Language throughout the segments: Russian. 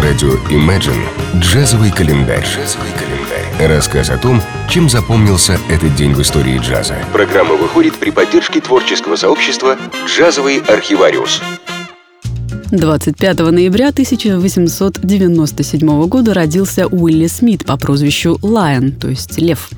На радио Imagine джазовый календарь. Джазовый календарь. Рассказ о том, чем запомнился этот день в истории джаза. Программа выходит при поддержке творческого сообщества «Джазовый архивариус». 25 ноября 1897 года родился Уилли Смит по прозвищу Лайон, то есть Лев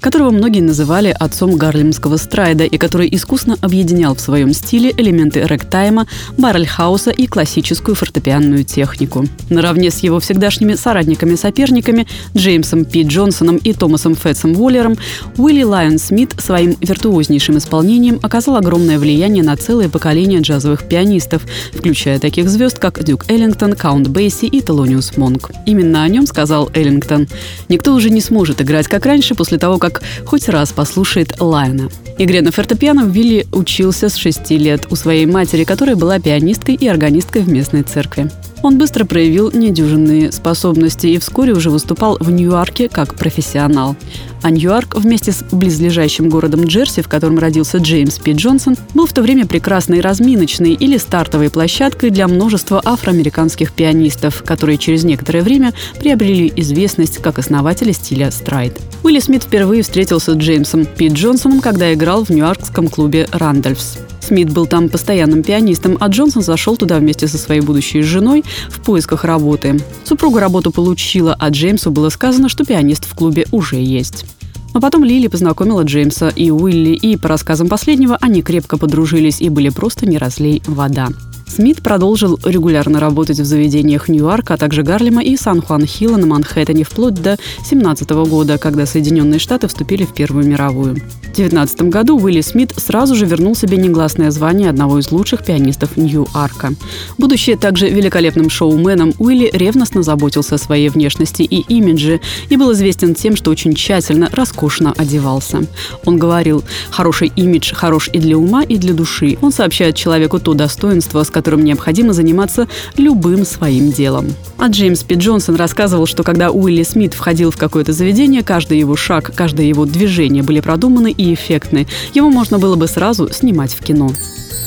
которого многие называли отцом гарлемского страйда и который искусно объединял в своем стиле элементы рэгтайма, баррельхауса и классическую фортепианную технику. Наравне с его всегдашними соратниками-соперниками Джеймсом Пи Джонсоном и Томасом Фетсом Уоллером, Уилли Лайон Смит своим виртуознейшим исполнением оказал огромное влияние на целое поколение джазовых пианистов, включая таких звезд, как Дюк Эллингтон, Каунт Бейси и Телониус Монк. Именно о нем сказал Эллингтон. «Никто уже не сможет играть как раньше после того, как как хоть раз послушает Лайона. Игре на фортепиано Вилли учился с 6 лет у своей матери, которая была пианисткой и органисткой в местной церкви. Он быстро проявил недюжинные способности и вскоре уже выступал в Нью-Йорке как профессионал. А Нью-Йорк вместе с близлежащим городом Джерси, в котором родился Джеймс Пи Джонсон, был в то время прекрасной разминочной или стартовой площадкой для множества афроамериканских пианистов, которые через некоторое время приобрели известность как основатели стиля страйд. Уилли Смит впервые встретился с Джеймсом Пит Джонсоном, когда играл в нью-йоркском клубе «Рандольфс». Смит был там постоянным пианистом, а Джонсон зашел туда вместе со своей будущей женой в поисках работы. Супруга работу получила, а Джеймсу было сказано, что пианист в клубе уже есть. Но потом Лили познакомила Джеймса и Уилли, и, по рассказам последнего, они крепко подружились и были просто не разлей вода. Смит продолжил регулярно работать в заведениях Нью-Йорка, а также Гарлема и Сан-Хуан-Хилла на Манхэттене вплоть до 17 года, когда Соединенные Штаты вступили в Первую мировую. В 19 году Уилли Смит сразу же вернул себе негласное звание одного из лучших пианистов Нью-Арка. Будучи также великолепным шоуменом, Уилли ревностно заботился о своей внешности и имидже и был известен тем, что очень тщательно, роскошно одевался. Он говорил, хороший имидж хорош и для ума, и для души. Он сообщает человеку то достоинство, с которым необходимо заниматься любым своим делом. А Джеймс Пи Джонсон рассказывал, что когда Уилли Смит входил в какое-то заведение, каждый его шаг, каждое его движение были продуманы и эффектны. Его можно было бы сразу снимать в кино.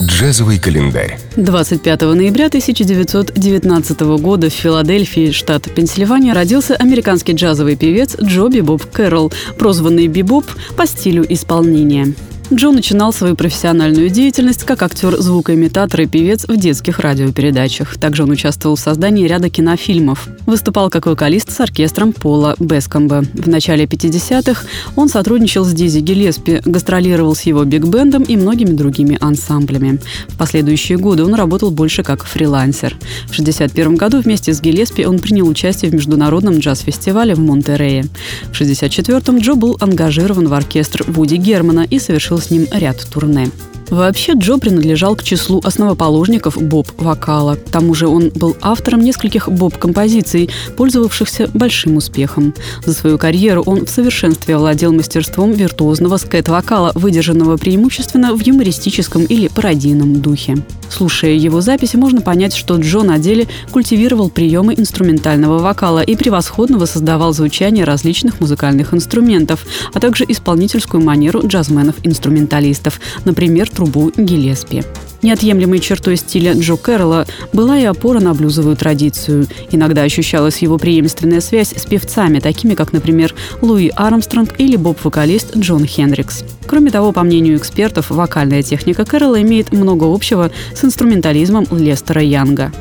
Джазовый календарь. 25 ноября 1919 года в Филадельфии, штат Пенсильвания, родился американский джазовый певец Джоби Боб Кэрролл, прозванный Бибоп по стилю исполнения. Джо начинал свою профессиональную деятельность как актер-звукоимитатор и певец в детских радиопередачах. Также он участвовал в создании ряда кинофильмов. Выступал как вокалист с оркестром Пола Бескомба. В начале 50-х он сотрудничал с Дизи Гелеспи, гастролировал с его биг-бендом и многими другими ансамблями. В последующие годы он работал больше как фрилансер. В 1961 году вместе с Гелеспи он принял участие в международном джаз-фестивале в Монтерее. В 1964-м Джо был ангажирован в оркестр Вуди Германа и совершил с ним ряд турне. Вообще Джо принадлежал к числу основоположников боб-вокала. К тому же он был автором нескольких боб-композиций, пользовавшихся большим успехом. За свою карьеру он в совершенстве овладел мастерством виртуозного скэт-вокала, выдержанного преимущественно в юмористическом или пародийном духе. Слушая его записи, можно понять, что Джо на деле культивировал приемы инструментального вокала и превосходно воссоздавал звучание различных музыкальных инструментов, а также исполнительскую манеру джазменов-инструменталистов, например, трубу Гиллеспи. Неотъемлемой чертой стиля Джо Кэрролла была и опора на блюзовую традицию. Иногда ощущалась его преемственная связь с певцами, такими как, например, Луи Армстронг или боб-вокалист Джон Хендрикс. Кроме того, по мнению экспертов, вокальная техника Кэрролла имеет много общего с инструментализмом Лестера Янга.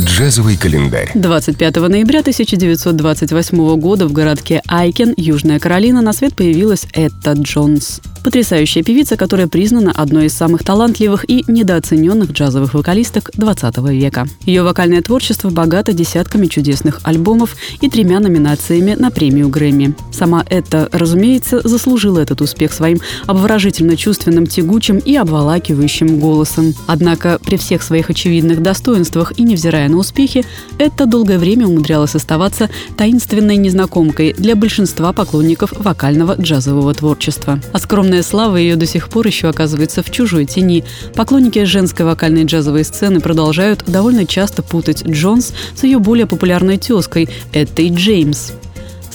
Джазовый календарь. 25 ноября 1928 года в городке Айкен, Южная Каролина, на свет появилась Этта Джонс. Потрясающая певица, которая признана одной из самых талантливых и недооцененных джазовых вокалисток 20 века. Ее вокальное творчество богато десятками чудесных альбомов и тремя номинациями на премию Грэмми. Сама Этта, разумеется, заслужила этот успех своим обворожительно чувственным, тягучим и обволакивающим голосом. Однако при всех своих очевидных достоинствах и невзирая на успехи, Этта долгое время умудрялась оставаться таинственной незнакомкой для большинства поклонников вокального джазового творчества. А скромная Огромная слава ее до сих пор еще оказывается в чужой тени. Поклонники женской вокальной джазовой сцены продолжают довольно часто путать Джонс с ее более популярной тезкой Эттой Джеймс.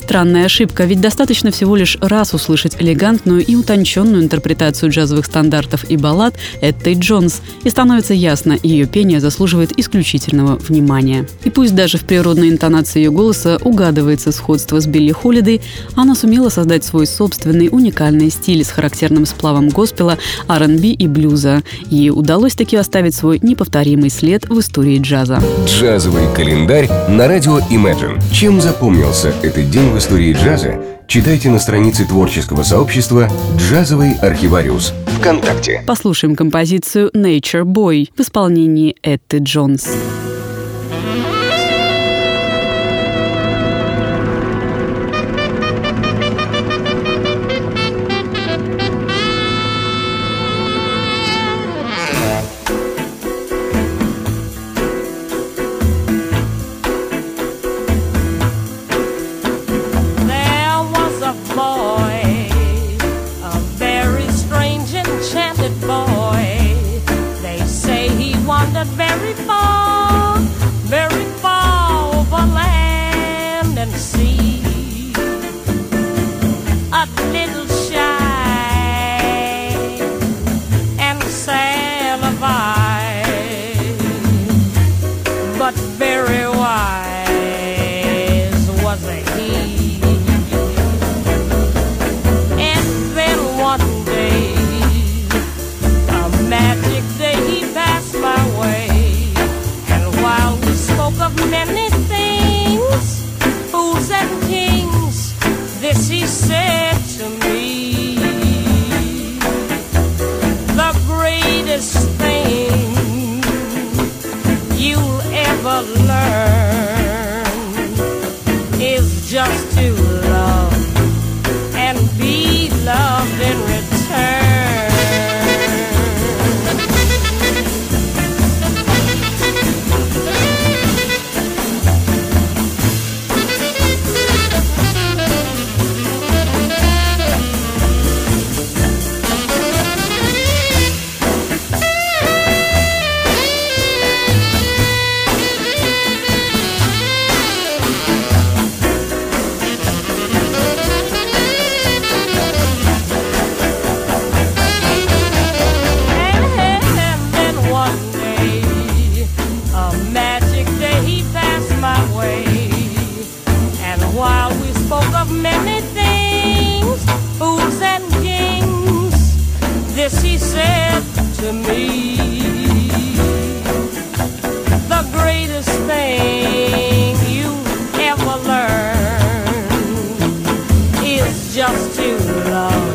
Странная ошибка, ведь достаточно всего лишь раз услышать элегантную и утонченную интерпретацию джазовых стандартов и баллад Этты Джонс, и становится ясно, ее пение заслуживает исключительного внимания. И пусть даже в природной интонации ее голоса угадывается сходство с Билли Холидей, она сумела создать свой собственный уникальный стиль с характерным сплавом госпела, R&B и блюза. Ей удалось таки оставить свой неповторимый след в истории джаза. Джазовый календарь на радио Imagine. Чем запомнился этот день истории джаза, читайте на странице творческого сообщества «Джазовый архивариус» ВКонтакте. Послушаем композицию «Nature Boy» в исполнении Этты Джонс. this just to just too long.